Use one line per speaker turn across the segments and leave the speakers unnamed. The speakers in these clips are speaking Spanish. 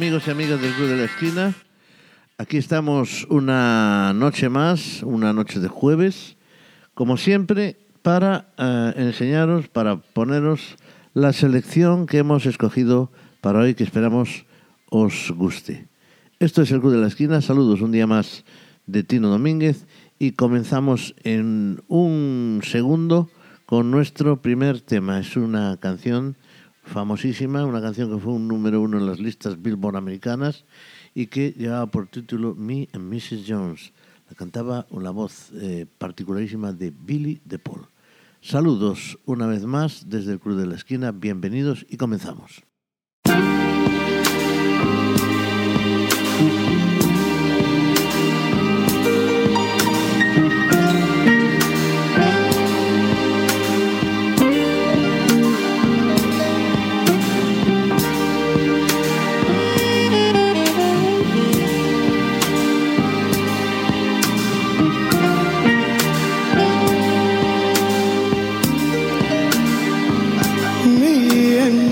amigos y amigas del Club de la Esquina. Aquí estamos una noche más, una noche de jueves, como siempre, para eh, enseñaros, para poneros la selección que hemos escogido para hoy, que esperamos os guste. Esto es el Club de la Esquina. Saludos un día más de Tino Domínguez y comenzamos en un segundo con nuestro primer tema. Es una canción famosísima, una canción que fue un número uno en las listas Billboard americanas y que llevaba por título Me and Mrs. Jones. La cantaba una voz eh, particularísima de Billy DePaul. Saludos una vez más desde el Club de la Esquina, bienvenidos y comenzamos.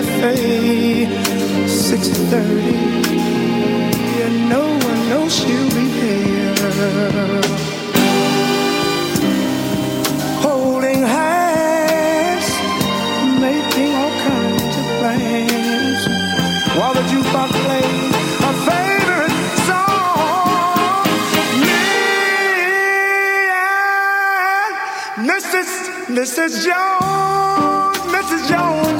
cafe, 6.30, and no one knows she'll be there. Holding hands, making all kinds of plans, while the jukebox plays a favorite song. Me and Mrs. Mrs. Jones. Mrs. Jones,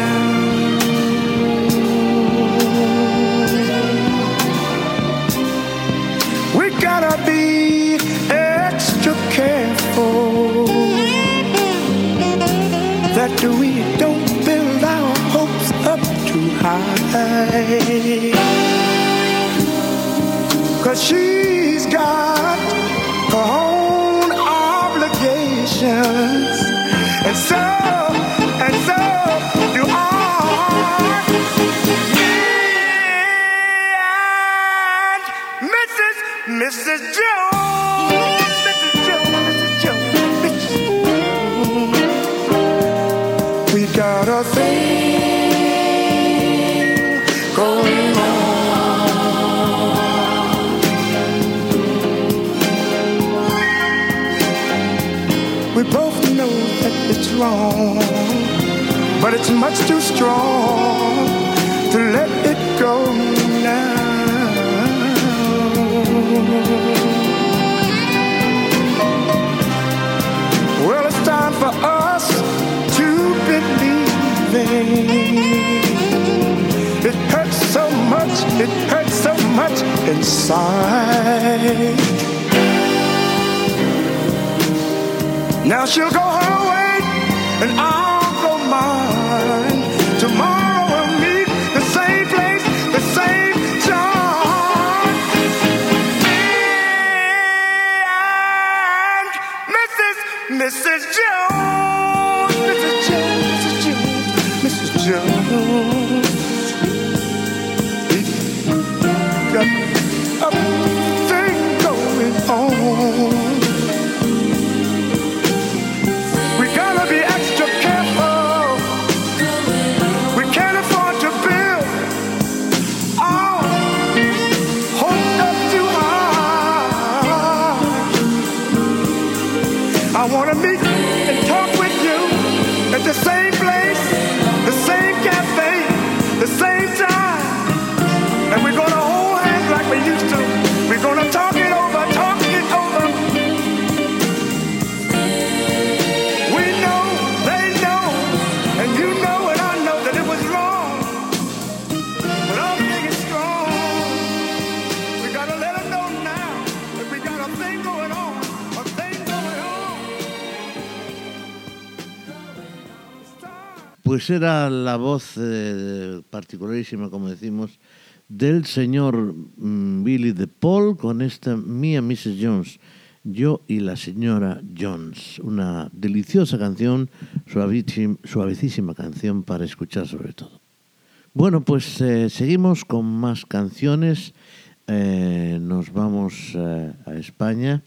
Cause she's got her own obligations. And so, and so do I. Me and Mrs. Mrs. Jones. Mrs. Jones, Mrs. Jones. We got a thing much too strong to let it go now. Well, it's time for us to believe. It hurts so much, it hurts so much inside. Now she'll go her way, and I'll
Pues era la voz eh, particularísima, como decimos, del señor mm, Billy de Paul con esta Mia Mrs. Jones, yo y la señora Jones. Una deliciosa canción, suavecísima canción para escuchar sobre todo. Bueno, pues eh, seguimos con más canciones. Eh, nos vamos a España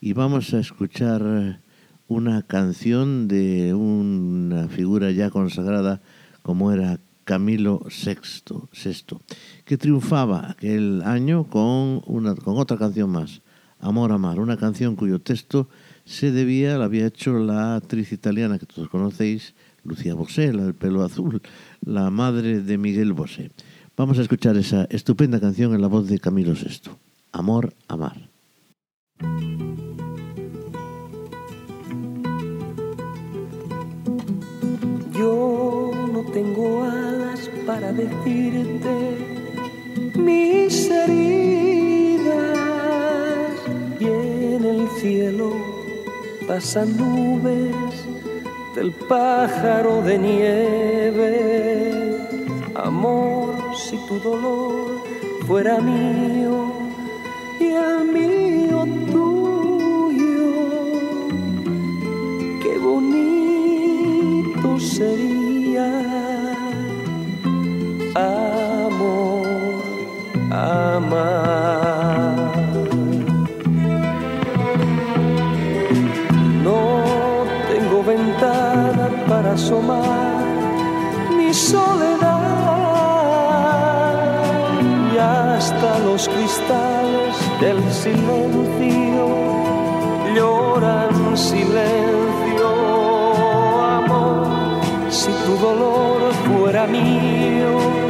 y vamos a escuchar una canción de una figura ya consagrada como era Camilo VI, que triunfaba aquel año con, una, con otra canción más, Amor Amar, una canción cuyo texto se debía, la había hecho la actriz italiana que todos conocéis, Lucía Bosé, la del pelo azul, la madre de Miguel Bosé. Vamos a escuchar esa estupenda canción en la voz de Camilo VI, Amor Amar.
Yo no tengo alas para decirte mis heridas y en el cielo pasan nubes del pájaro de nieve. Amor, si tu dolor fuera mío y el mío sería amor, amar. No tengo ventana para asomar mi soledad y hasta los cristales del silencio lloran silencio dolor fuera mío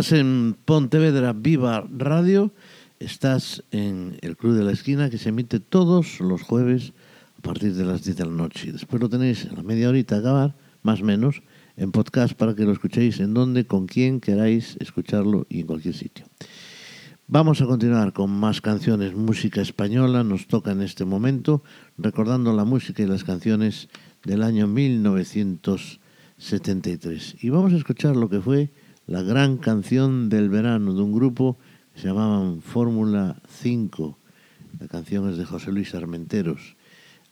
Estás en Pontevedra Viva Radio, estás en el Club de la Esquina que se emite todos los jueves a partir de las 10 de la noche. Después lo tenéis a la media horita a acabar, más o menos, en podcast para que lo escuchéis en donde, con quien queráis escucharlo y en cualquier sitio. Vamos a continuar con más canciones, música española, nos toca en este momento, recordando la música y las canciones del año 1973. Y vamos a escuchar lo que fue la gran canción del verano de un grupo que se llamaban Fórmula 5. La canción es de José Luis Armenteros.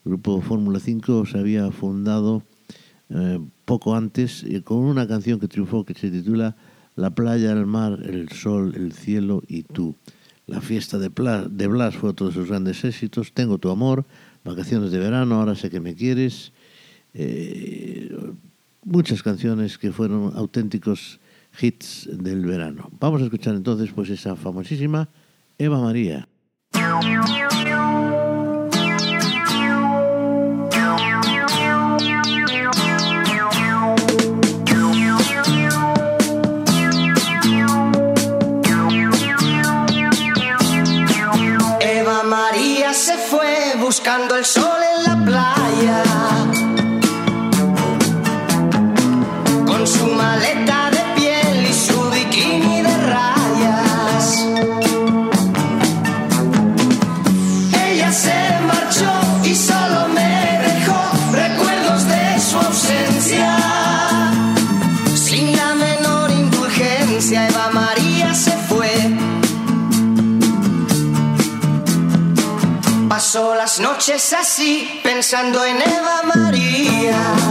El grupo Fórmula 5 se había fundado eh, poco antes con una canción que triunfó que se titula La playa, el mar, el sol, el cielo y tú. La fiesta de, Pla de Blas fue otro de sus grandes éxitos. Tengo tu amor, Vacaciones de verano, ahora sé que me quieres. Eh, muchas canciones que fueron auténticos hits del verano. Vamos a escuchar entonces pues esa famosísima Eva María.
Noches así, pensando en Eva María.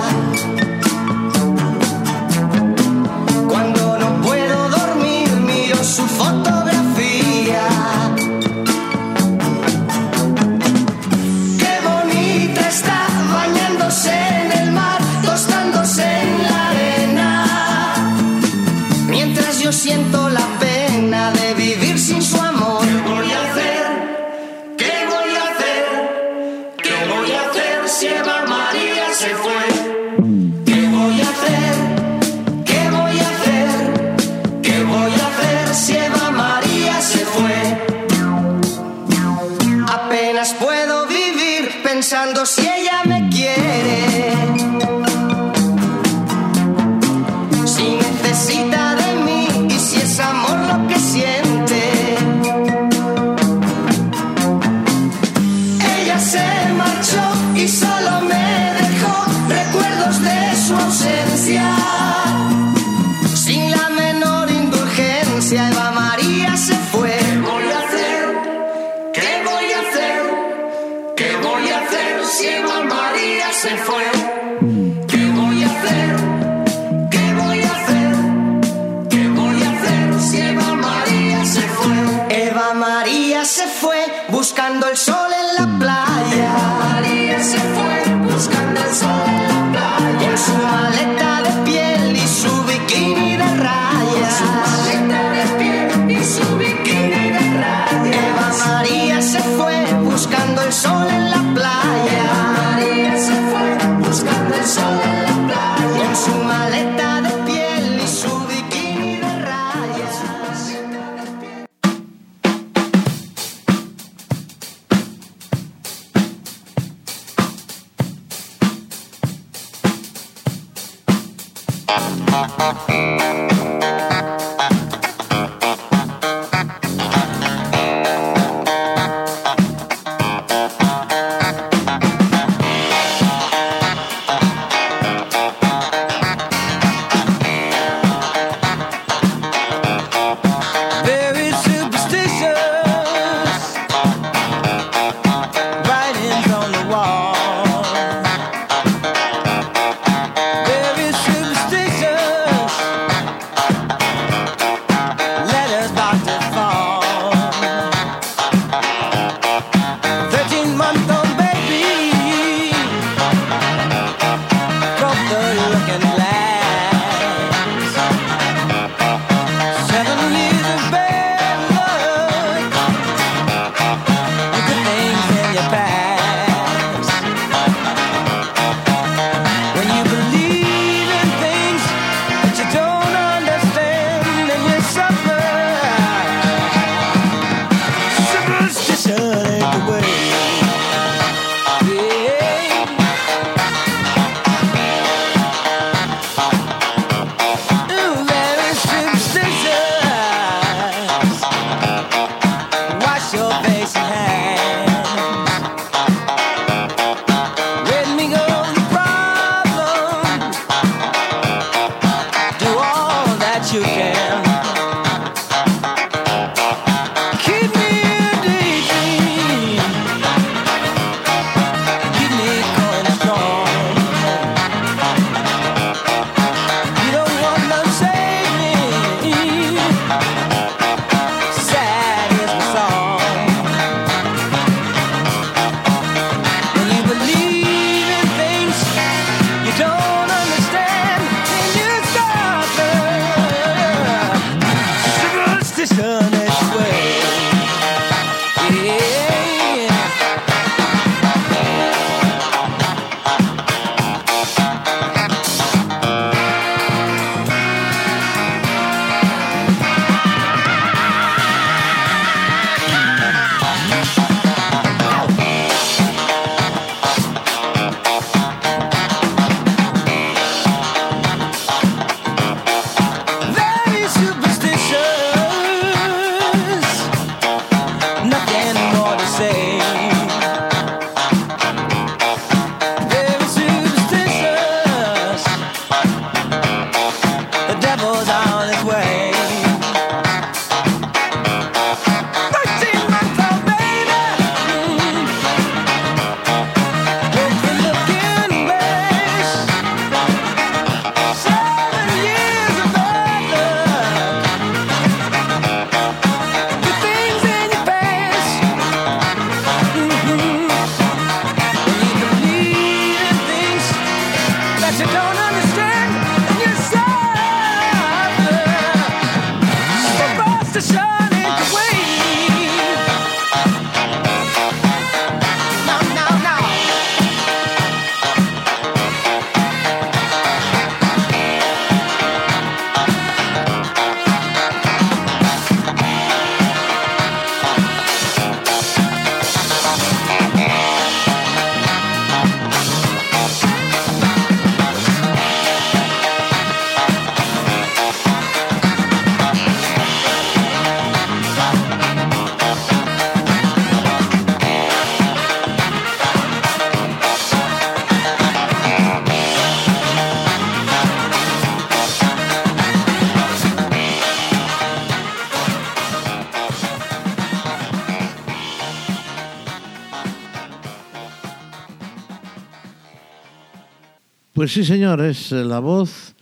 Pues sí, señor, es eh, la voz,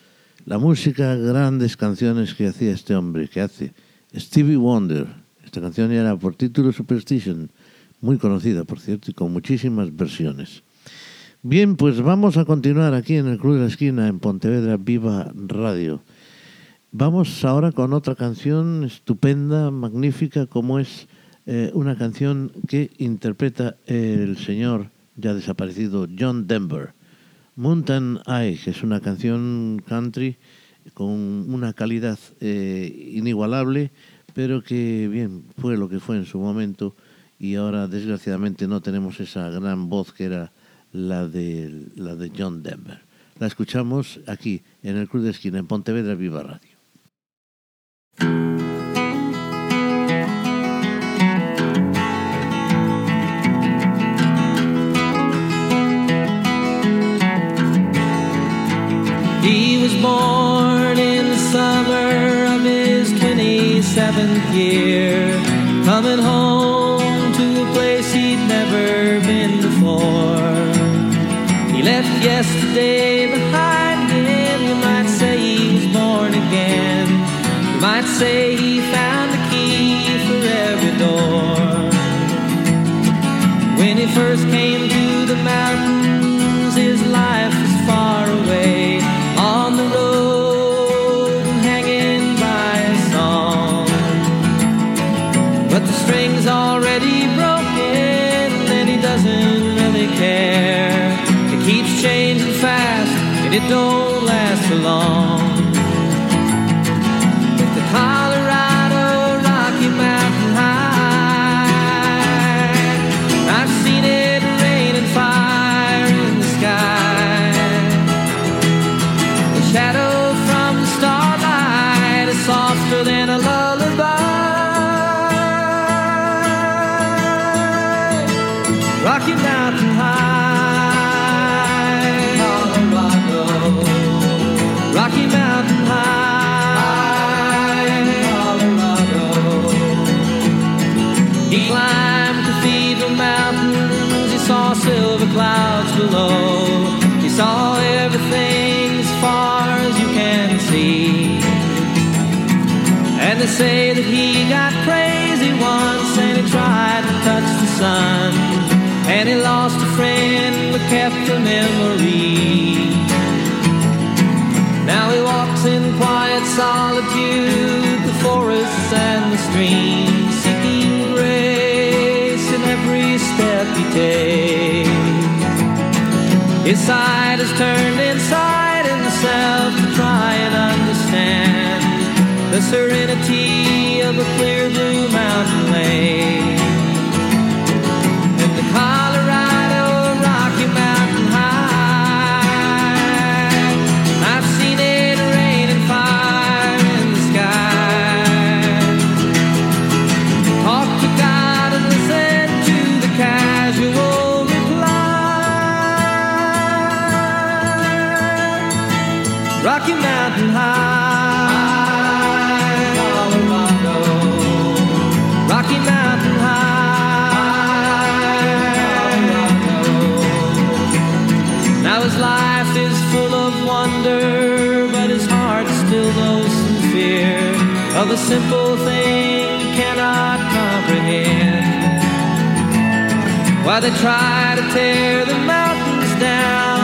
la música, grandes canciones que hacía este hombre, que hace Stevie Wonder. Esta canción era por título Superstition, muy conocida, por cierto, y con muchísimas versiones. Bien, pues vamos a continuar aquí en el Club de la Esquina, en Pontevedra Viva Radio. Vamos ahora con otra canción estupenda, magnífica, como es eh, una canción que interpreta el señor ya desaparecido John Denver. Mountain Eye, es una canción country con una calidad eh, inigualable, pero que bien fue lo que fue en su momento y ahora desgraciadamente no tenemos esa gran voz que era la de, la de John Denver. La escuchamos aquí en el Club de Esquina, en Pontevedra Viva Radio.
Coming home to a place he'd never been before. He left yesterday behind him. You might say he was born again. You might say don't last long. Say that he got crazy once and he tried to touch the sun. And he lost a friend but kept a memory. Now he walks in quiet solitude, the forests and the streams, seeking grace in every step he takes. His side is turned inside serenity of a clear a simple thing cannot comprehend. While they try to tear the mountains down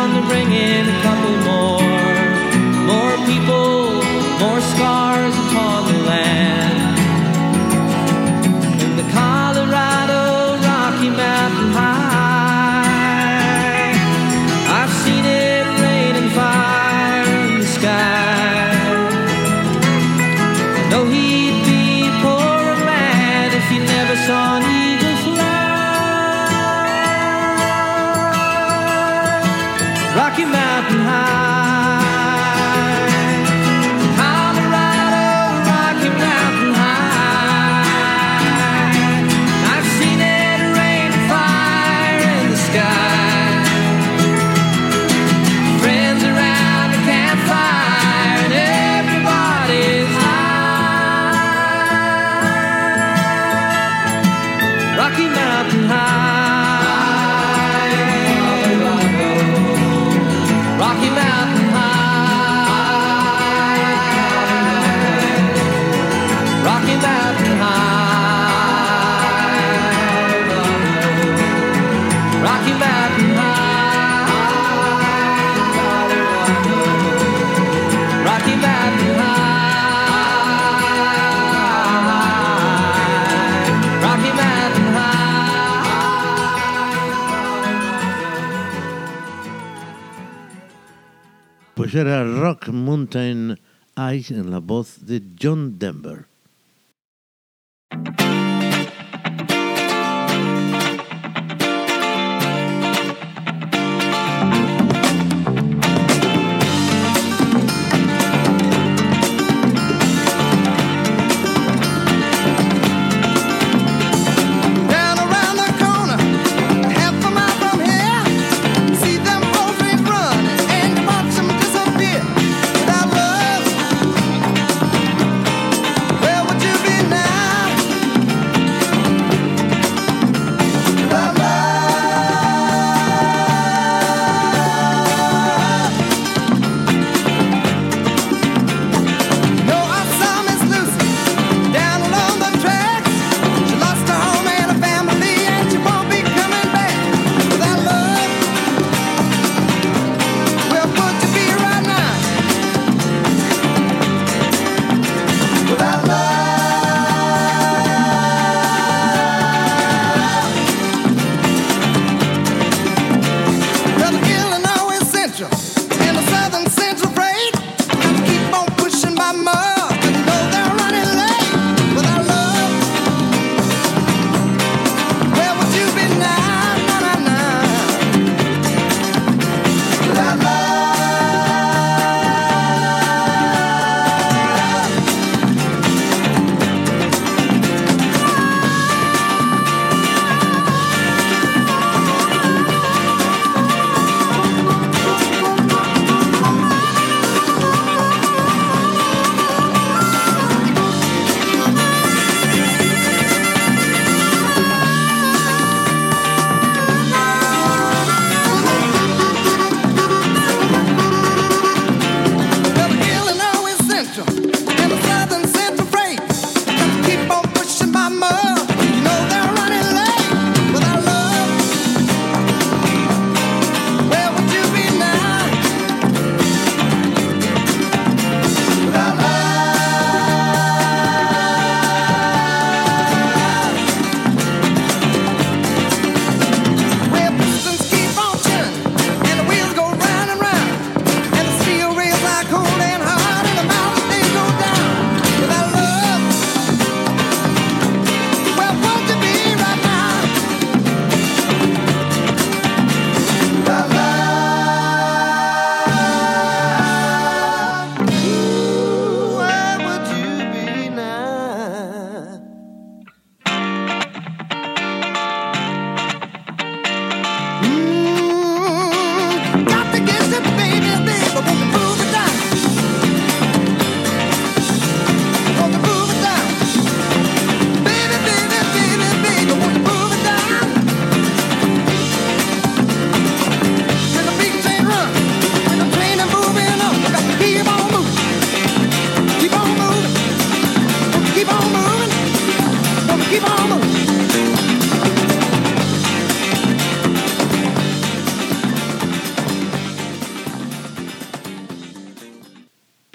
En la voz de John Denver.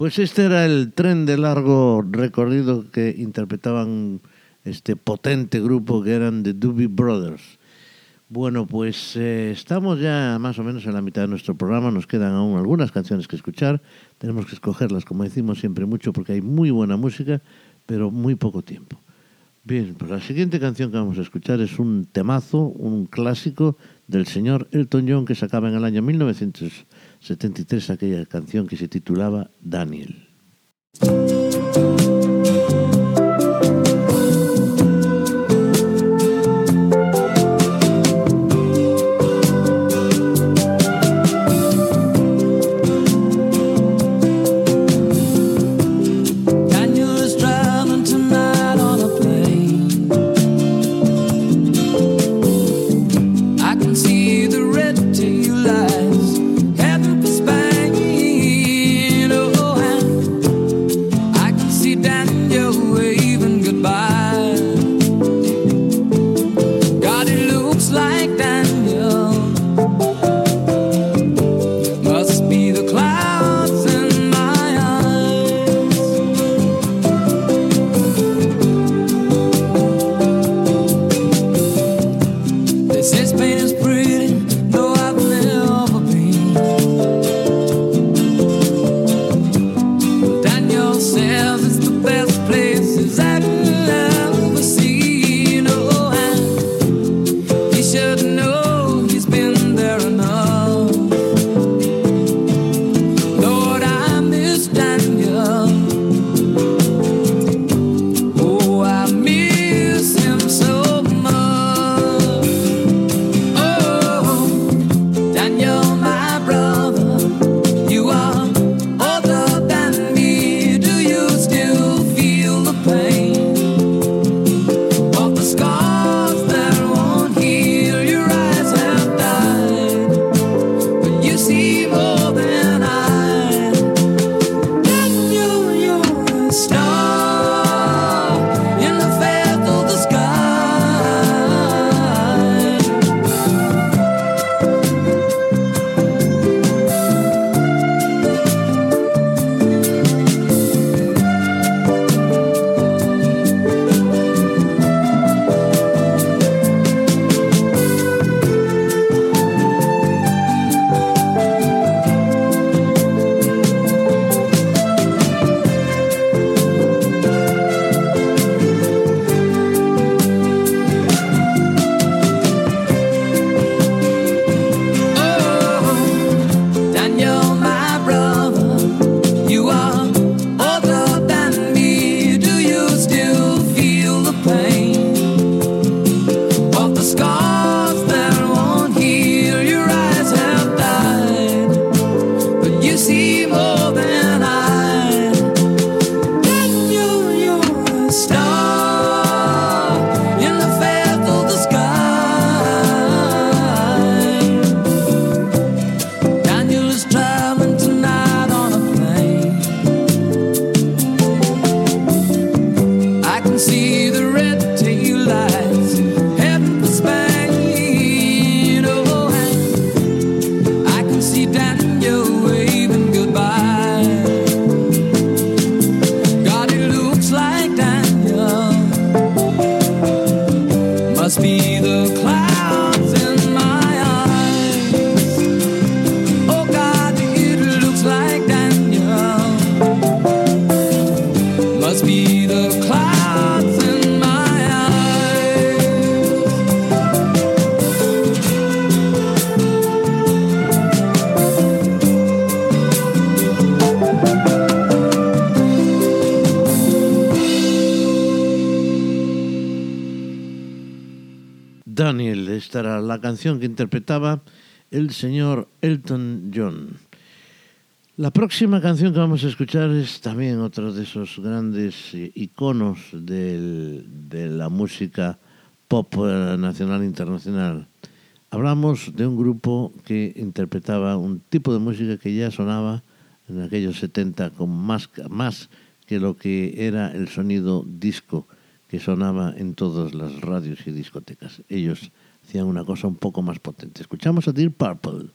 Pues este era el tren de largo recorrido que interpretaban este potente grupo que eran The Doobie Brothers. Bueno, pues eh, estamos ya más o menos en la mitad de nuestro programa, nos quedan aún algunas canciones que escuchar, tenemos que escogerlas, como decimos siempre mucho, porque hay muy buena música, pero muy poco tiempo. Bien, pues la siguiente canción que vamos a escuchar es un temazo, un clásico del señor Elton John que sacaba en el año 1900. 73 aquella canción que se titulaba Daniel.
Que interpretaba el señor Elton John. La próxima canción que vamos a escuchar es también otro de esos grandes eh, iconos de la música pop eh, nacional e internacional. Hablamos de un grupo que interpretaba un tipo de música que ya sonaba en aquellos 70 con más, más que lo que era el sonido disco que sonaba en todas las radios y discotecas. Ellos hacían una cosa un poco más potente. Escuchamos a Dear Purple.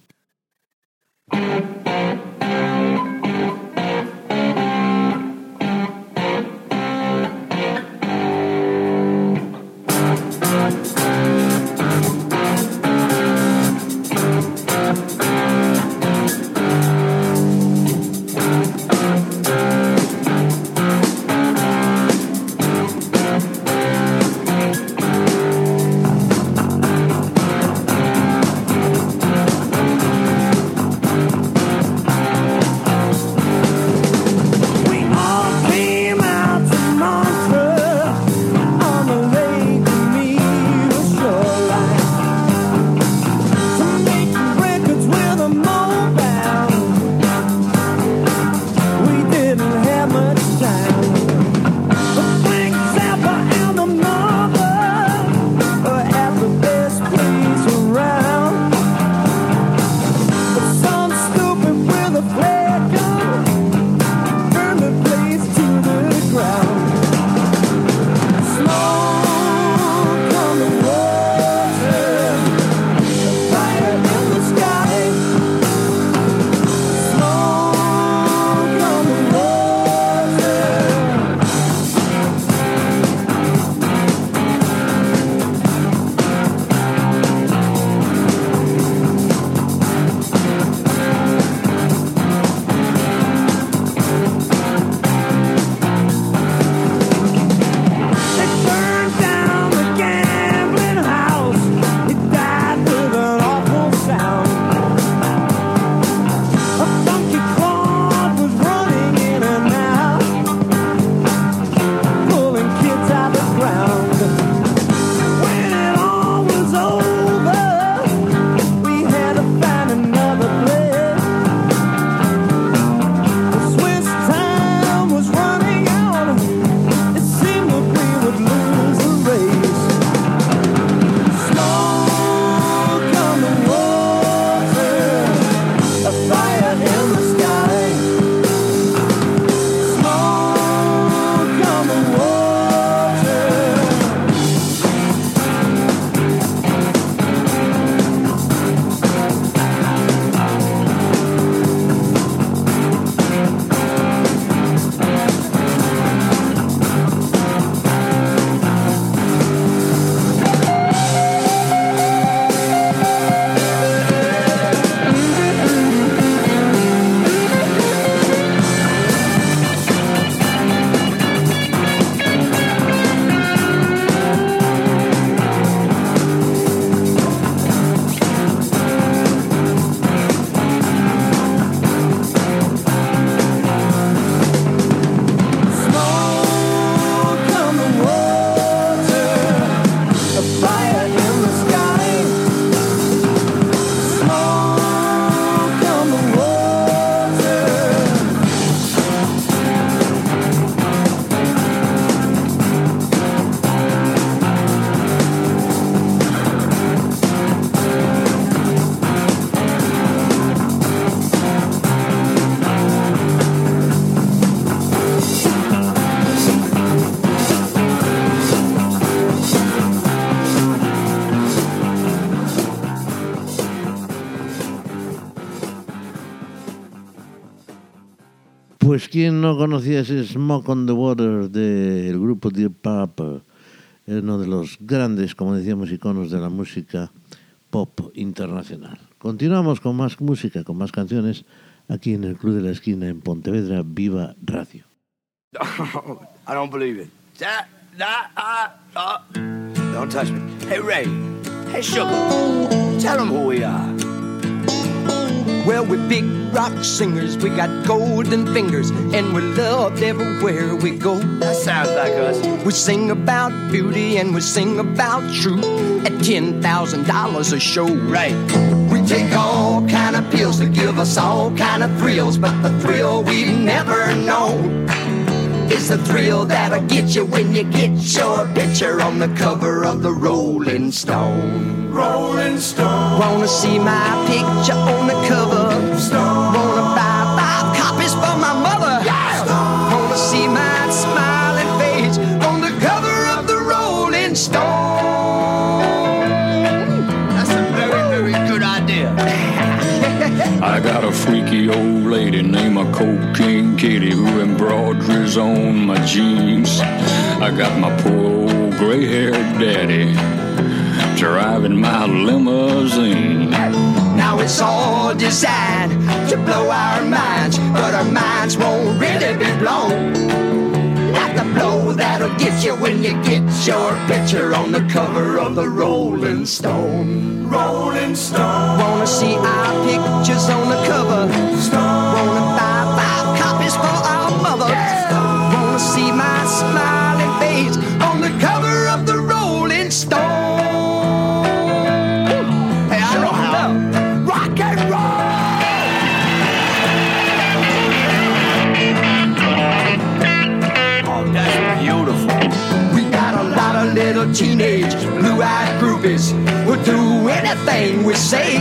Quién no conocía ese Smoke on the Water del grupo Dear Purple, uno de los grandes, como decíamos, iconos de la música pop internacional. Continuamos con más música, con más canciones, aquí en el Club de la Esquina en Pontevedra, Viva Radio.
I don't believe it. That, that, uh, uh. Don't touch me. Hey, Ray. Hey, Sugar. Tell them who we are.
Well, we're big rock singers, we got golden fingers, and we're loved everywhere we go.
That sounds like us.
We sing about beauty and we sing about truth at $10,000 a show.
Right.
We take all kind of pills to give us all kind of thrills, but the thrill we've never known is the thrill that'll get you when you get your picture on the cover of the Rolling Stone.
Rolling Stone.
Wanna see my picture on the cover?
Stone.
I got my poor old gray haired daddy driving my limousine.
Now it's all designed to blow our minds, but our minds won't really be blown. Like the blow that'll get you when you get your picture on the cover of the Rolling Stone.
Rolling Stone.
Wanna see our pictures on the cover? Stone. Wanna buy five copies for our mother? Wanna teenage blue-eyed groupies who'll do anything we say.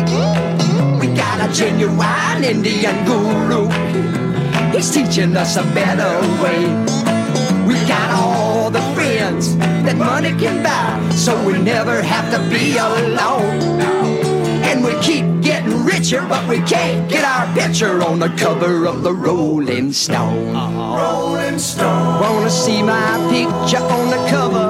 We got a genuine Indian guru. He's teaching us a better way. We got all the friends that money can buy, so we never have to be alone. And we keep getting richer, but we can't get our picture on the cover of the Rolling Stone. Uh-huh. Rolling Stone. Wanna see my picture on the cover?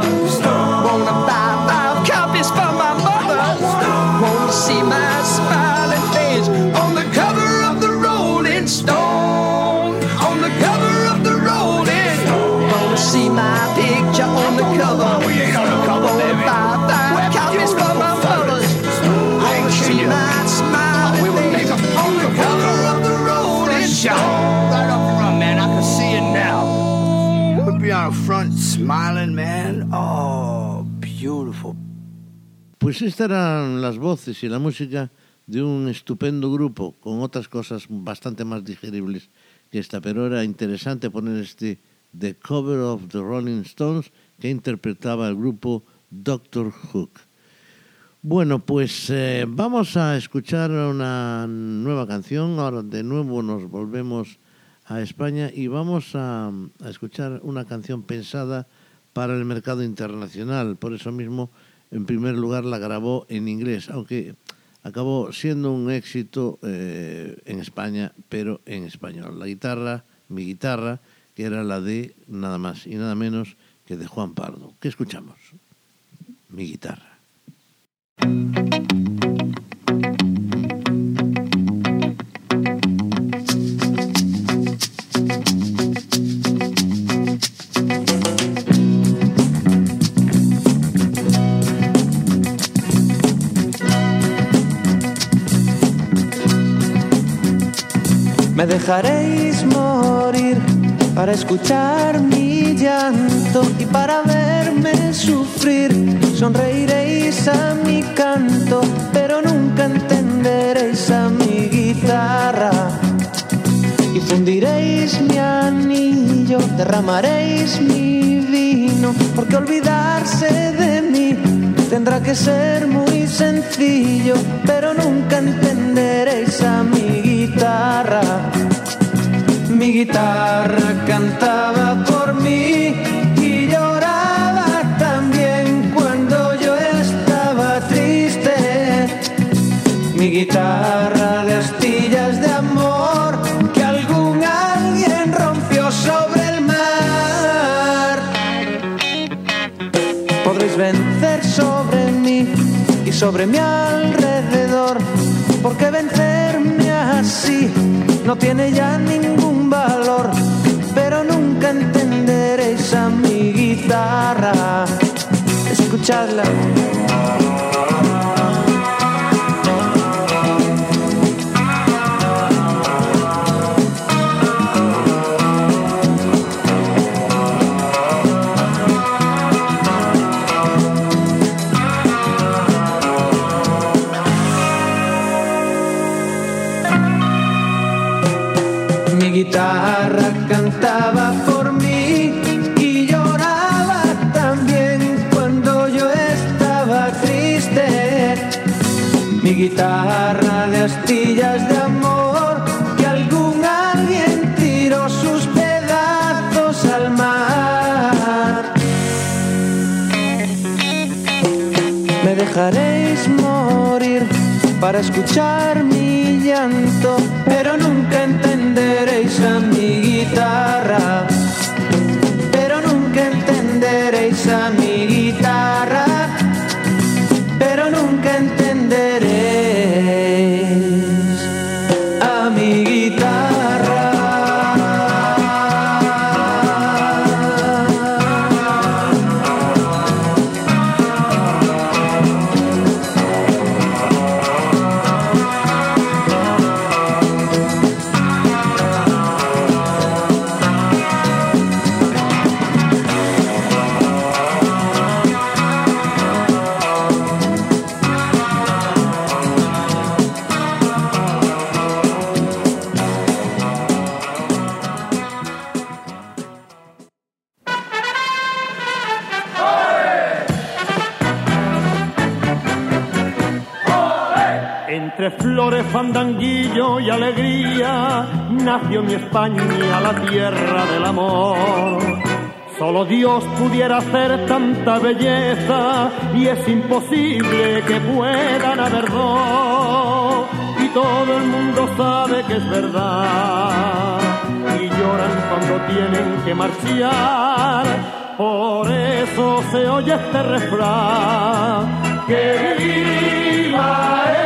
Smiling,
man. Oh, beautiful.
Pues estas eran las voces y la música de un estupendo grupo con otras cosas bastante más digeribles que esta, pero era interesante poner este The Cover of the Rolling Stones que interpretaba el grupo Doctor Hook. Bueno, pues eh, vamos a escuchar una nueva canción. Ahora de nuevo nos volvemos a España y vamos a, escuchar una canción pensada para el mercado internacional. Por eso mismo, en primer lugar, la grabó en inglés, aunque acabó siendo un éxito eh, en España, pero en español. La guitarra, mi guitarra, que era la de nada más y nada menos que de Juan Pardo. ¿Qué escuchamos? Mi guitarra.
Me dejaréis morir para escuchar mi llanto y para verme sufrir. Sonreiréis a mi canto, pero nunca entenderéis a mi guitarra. Y fundiréis mi anillo, derramaréis mi vino, porque olvidarse de tendrá que ser muy sencillo, pero nunca entenderéis a mi guitarra. Mi guitarra cantaba por mí sobre mi alrededor, porque vencerme así no tiene ya ningún valor, pero nunca entenderéis a mi guitarra. Escuchadla.
Guitarra de astillas de amor que algún alguien tiró sus pedazos al mar. Me dejaréis morir para escuchar mi llanto, pero nunca entenderéis a mi guitarra.
Flores, fandanguillo y alegría nació mi España, la tierra del amor. Solo Dios pudiera hacer tanta belleza y es imposible que puedan haber dos. Y todo el mundo sabe que es verdad y lloran cuando tienen que marchar. Por eso se oye este refrán. Que viva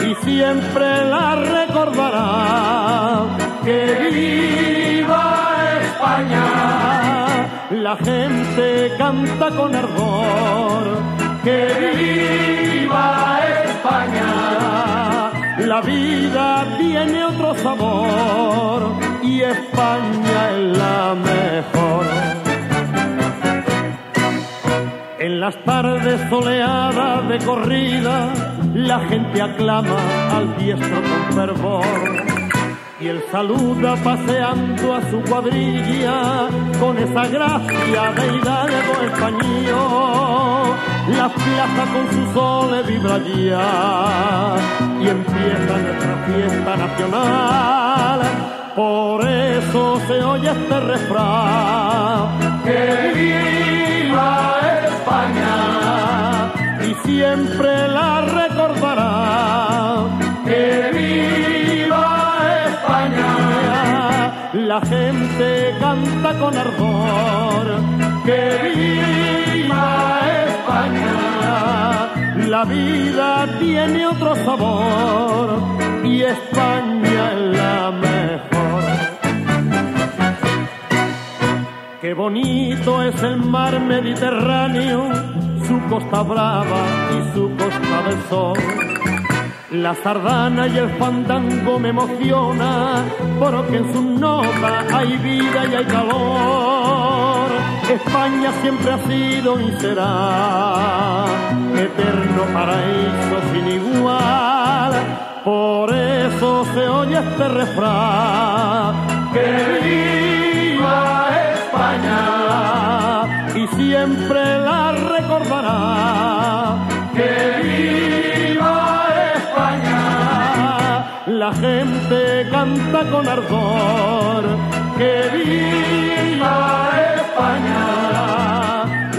Y siempre la recordará. Que viva España. La gente canta con ardor. Que viva España. La vida tiene otro sabor y España es la mejor. En las tardes soleadas de corrida, la gente aclama al diestro con fervor. Y él saluda paseando a su cuadrilla con esa gracia de hidalgo español. La plaza con su sol vibra ya y empieza nuestra fiesta nacional. Por eso se oye este refrán. Que viva Y siempre la recordará. Que viva España. La gente canta con ardor. Que viva España. La vida tiene otro sabor y España es la mejor. Qué bonito es el mar Mediterráneo, su costa brava y su costa del sol. La sardana y el fandango me emociona, porque en sus notas hay vida y hay calor. España siempre ha sido y será eterno paraíso sin igual. Por eso se oye este refrán. Que y siempre la recordará. Que viva España. La gente canta con ardor. Que viva España.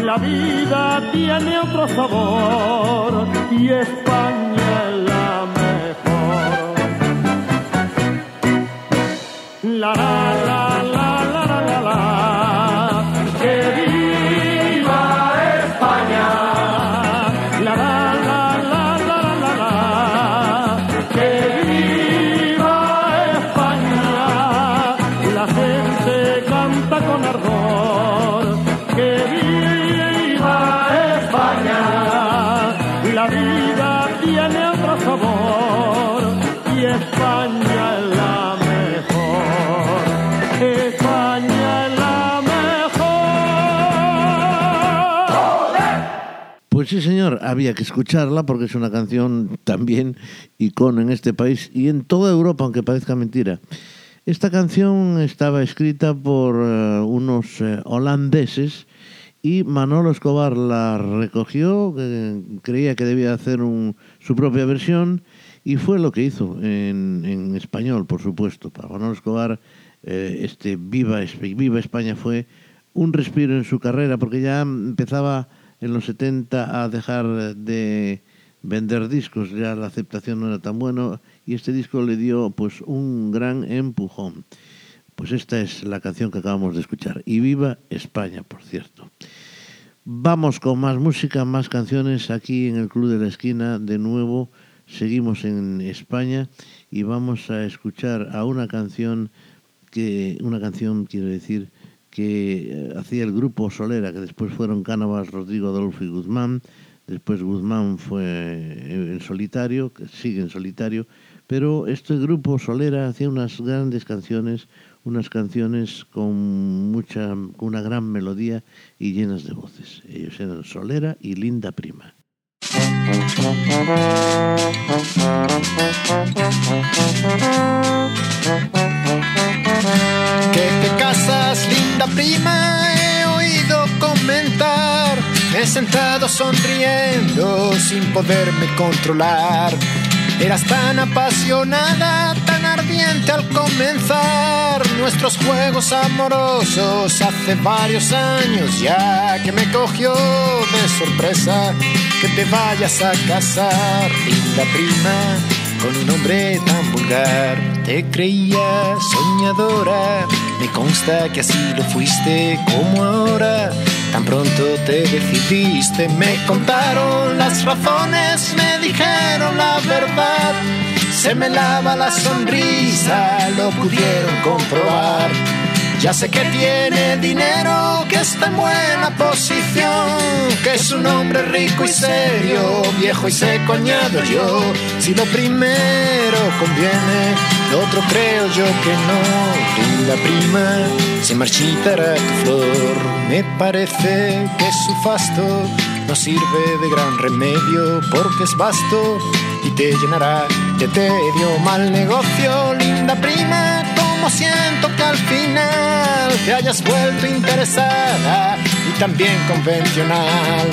La vida tiene otro sabor y España es la mejor. La la
señor, había que escucharla porque es una canción también icono en este país y en toda Europa, aunque parezca mentira. Esta canción estaba escrita por eh, unos eh, holandeses y Manolo Escobar la recogió, creía que debía hacer un- su propia versión y fue lo que hizo en, español, por supuesto. Para Manolo Escobar, eh, este Viva, Viva España fue un respiro en su carrera porque ya empezaba en los 70 a dejar de vender discos, ya la aceptación no era tan buena y este disco le dio pues un gran empujón. Pues esta es la canción que acabamos de escuchar. Y viva España, por cierto. Vamos con más música, más canciones aquí en el Club de la Esquina. De nuevo, seguimos en España y vamos a escuchar a una canción que, una canción, quiero decir, que eh, hacía el grupo Solera, que después fueron Cánovas, Rodrigo Adolfo y Guzmán. Después Guzmán fue en solitario, que sigue en solitario, pero este grupo Solera hacía unas grandes canciones, unas canciones con mucha, con una gran melodía y llenas de voces. Ellos eran Solera y Linda Prima.
Que te casas, prima, he oído comentar. Me he sentado sonriendo sin poderme controlar. Eras tan apasionada, tan ardiente al comenzar nuestros juegos amorosos hace varios años ya que me cogió de sorpresa que te vayas a casar, linda prima con un hombre tan vulgar. Te creía soñadora, me consta que así lo fuiste como ahora. Tan pronto te decidiste, me contaron las razones, me dijeron la verdad. Se me lava la sonrisa, lo pudieron comprobar. Ya sé que tiene dinero, que está en buena posición, que es un hombre rico y serio, viejo y seco añado yo. Si lo primero conviene, lo otro creo yo que no. Linda prima, se marchitará tu flor. Me parece que su fasto no sirve de gran remedio porque es vasto y te llenará de tedio. Mal negocio, linda prima, como siento que al final te hayas vuelto interesada y también convencional.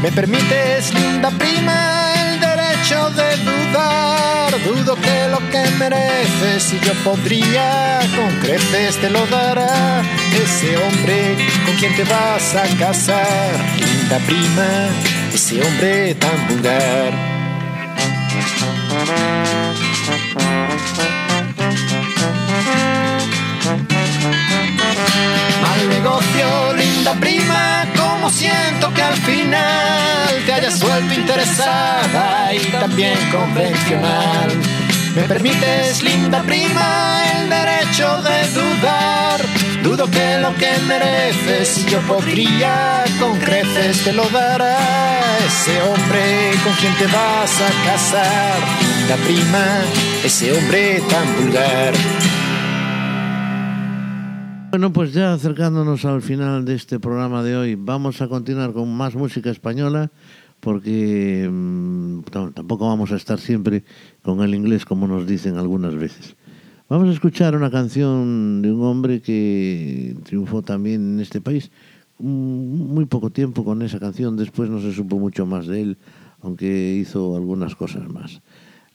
¿Me permites, linda prima, el derecho de dudar? Dudo que lo que mereces y yo podría con creces te lo dará ese hombre con quien te vas a casar, linda prima, ese hombre tan vulgar. Como siento que al final te hayas vuelto interesada y también convencional. ¿Me permites, linda prima, el derecho de dudar? Dudo que lo que mereces yo podría con creces te lo dará ese hombre con quien te vas a casar, linda prima, ese hombre tan vulgar.
Bueno, pues ya acercándonos al final de este programa de hoy, vamos a continuar con más música española, porque mm, tam- tampoco vamos a estar siempre con el inglés como nos dicen algunas veces. Vamos a escuchar una canción de un hombre que triunfó también en este país. Mm, Muy poco tiempo con esa canción, después no se supo mucho más de él, aunque hizo algunas cosas más.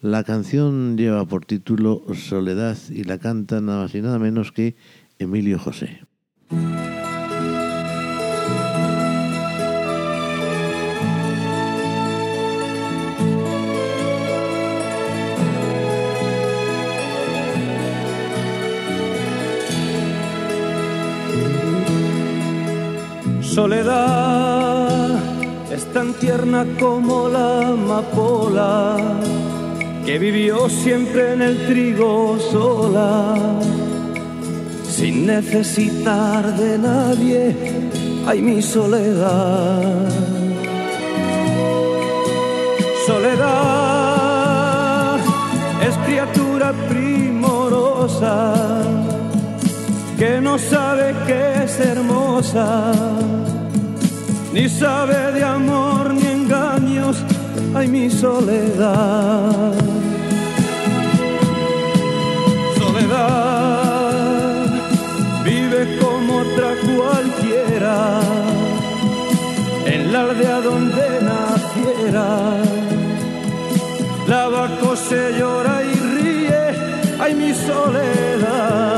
La canción lleva por título Soledad y la canta nada más y nada menos que Emilio José.
Soledad es tan tierna como la amapola que vivió siempre en el trigo sola, sin necesitar de nadie. Ay, mi soledad. Soledad es criatura primorosa que no sabe que es hermosa, ni sabe de amor ni engaños, ay mi. Soledad cualquiera, en la
aldea donde naciera. La vaca se llora y ríe, ay mi soledad.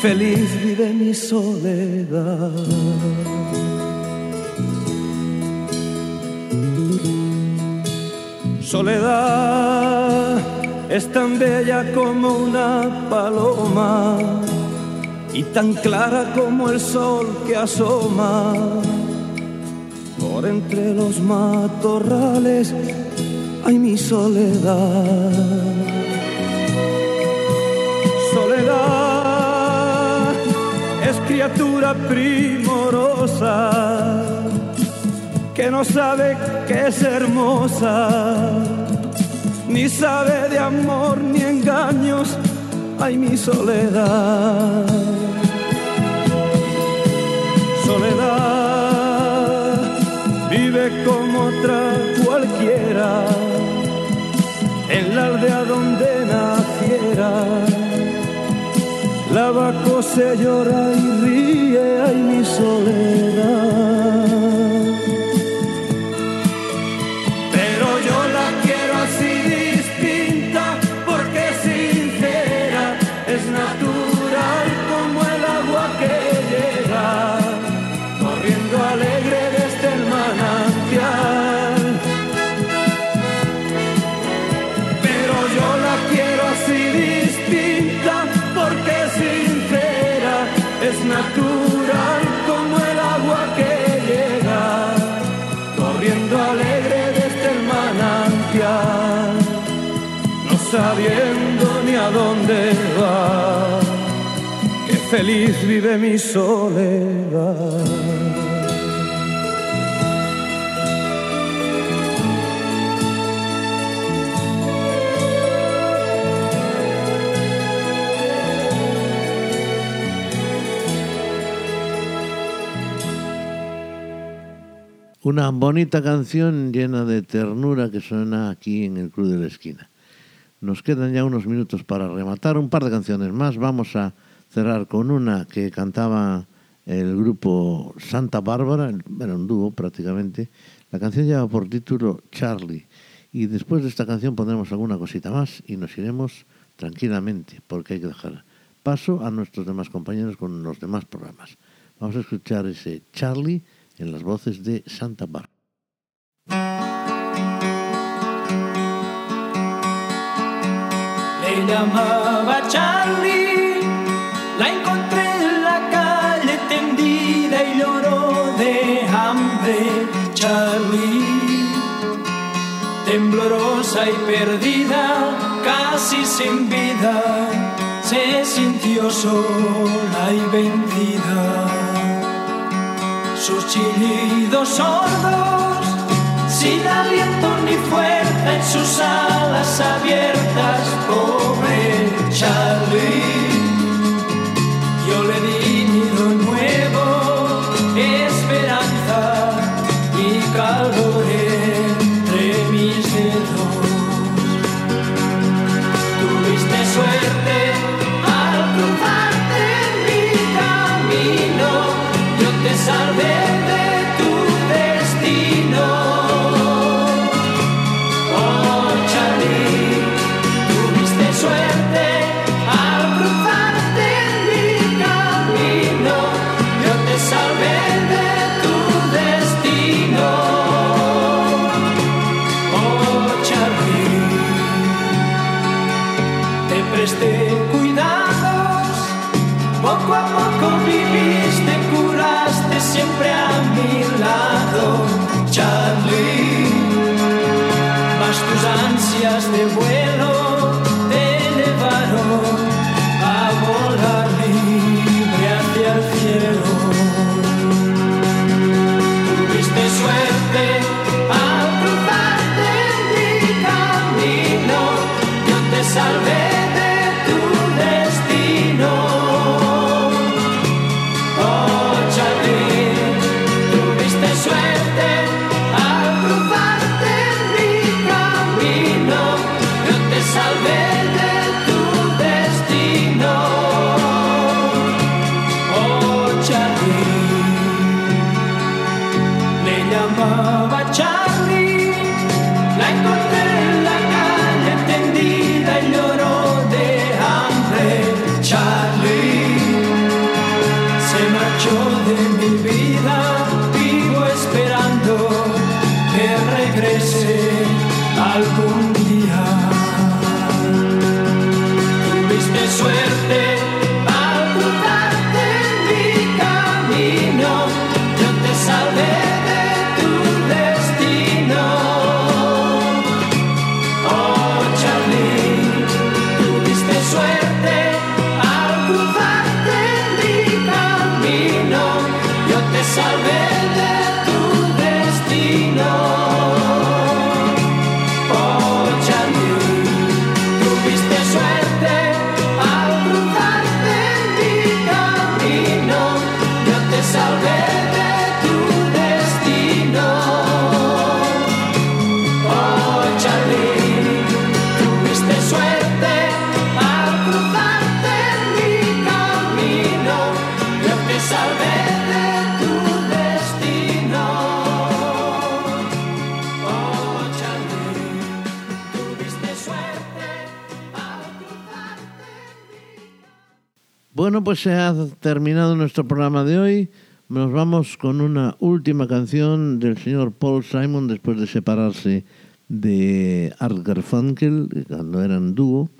Feliz vive mi soledad. Soledad es tan bella como una paloma y tan clara como el sol que asoma por entre los matorrales. Ay, mi soledad. Soledad criatura primorosa que no sabe que es hermosa, ni sabe de amor ni engaños, ay mi soledad. Soledad vive como otra cualquiera, en la aldea donde naciera. La vaca se llora y ríe, ay mi soledad. Feliz vive mi soledad.
Una bonita canción llena de ternura que suena aquí en el Club de la Esquina. Nos quedan ya unos minutos para rematar un par de canciones más. Vamos a cerrar con una que cantaba el grupo Santa Bárbara, era un dúo prácticamente. La canción lleva por título Charlie. Y después de esta canción pondremos alguna cosita más y nos iremos tranquilamente, porque hay que dejar paso a nuestros demás compañeros con los demás programas. Vamos a escuchar ese Charlie en las voces de Santa Bárbara.
Le llamaba Charlie, la encontré en la calle tendida y lloró de hambre. Charlie, temblorosa y perdida, casi sin vida, se sintió sola y vencida. Sus chillidos sordos, sin aliento ni fuerza en sus alas abiertas, pobre Charlie. Yo le di
Bueno, pues se ha terminado nuestro programa de hoy. Nos vamos con una última canción del señor Paul Simon después de separarse de Art Garfunkel cuando eran dúo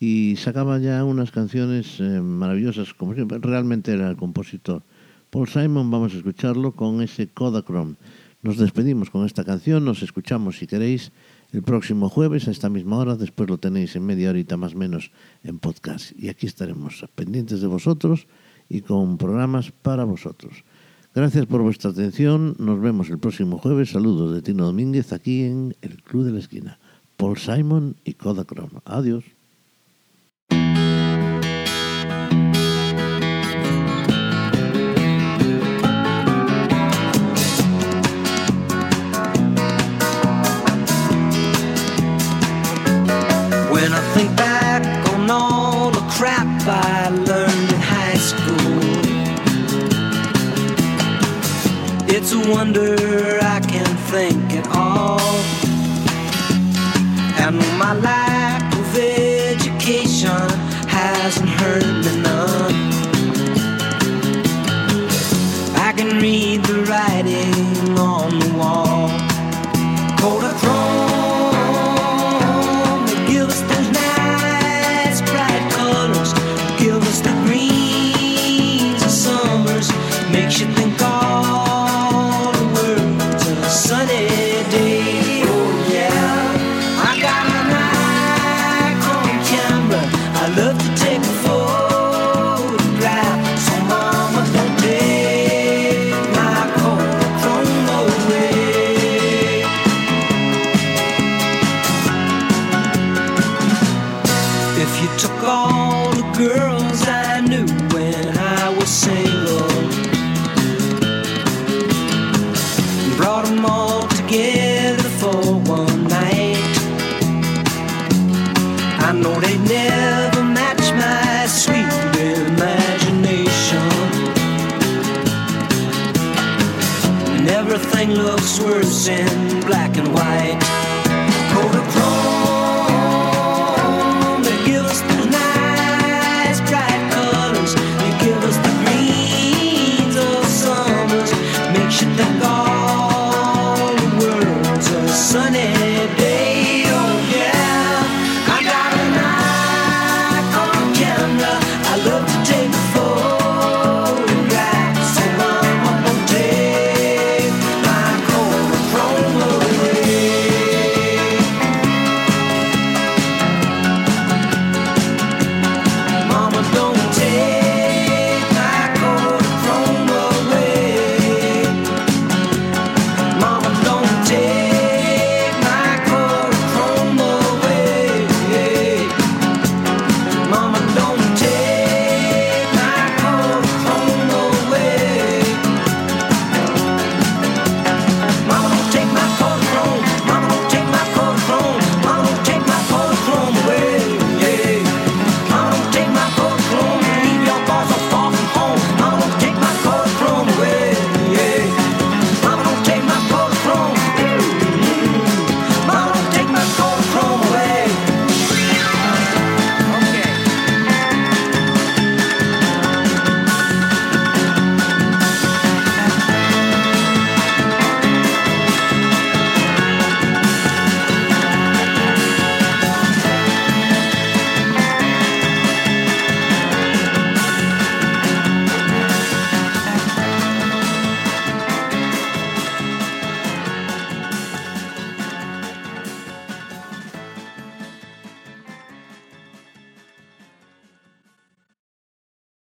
y sacaba ya unas canciones eh, maravillosas como. Realmente era el compositor. Paul Simon, vamos a escucharlo con ese Kodachrome. Nos despedimos con esta canción, nos escuchamos si queréis el próximo jueves a esta misma hora, después lo tenéis en media horita más o menos en podcast. Y aquí estaremos pendientes de vosotros y con programas para vosotros. Gracias por vuestra atención, nos vemos el próximo jueves. Saludos de Tino Domínguez aquí en el Club de la Esquina. Paul Simon y Kodachrome. Adiós.
It's a wonder I can think at all. And my lack looks worse in black and white.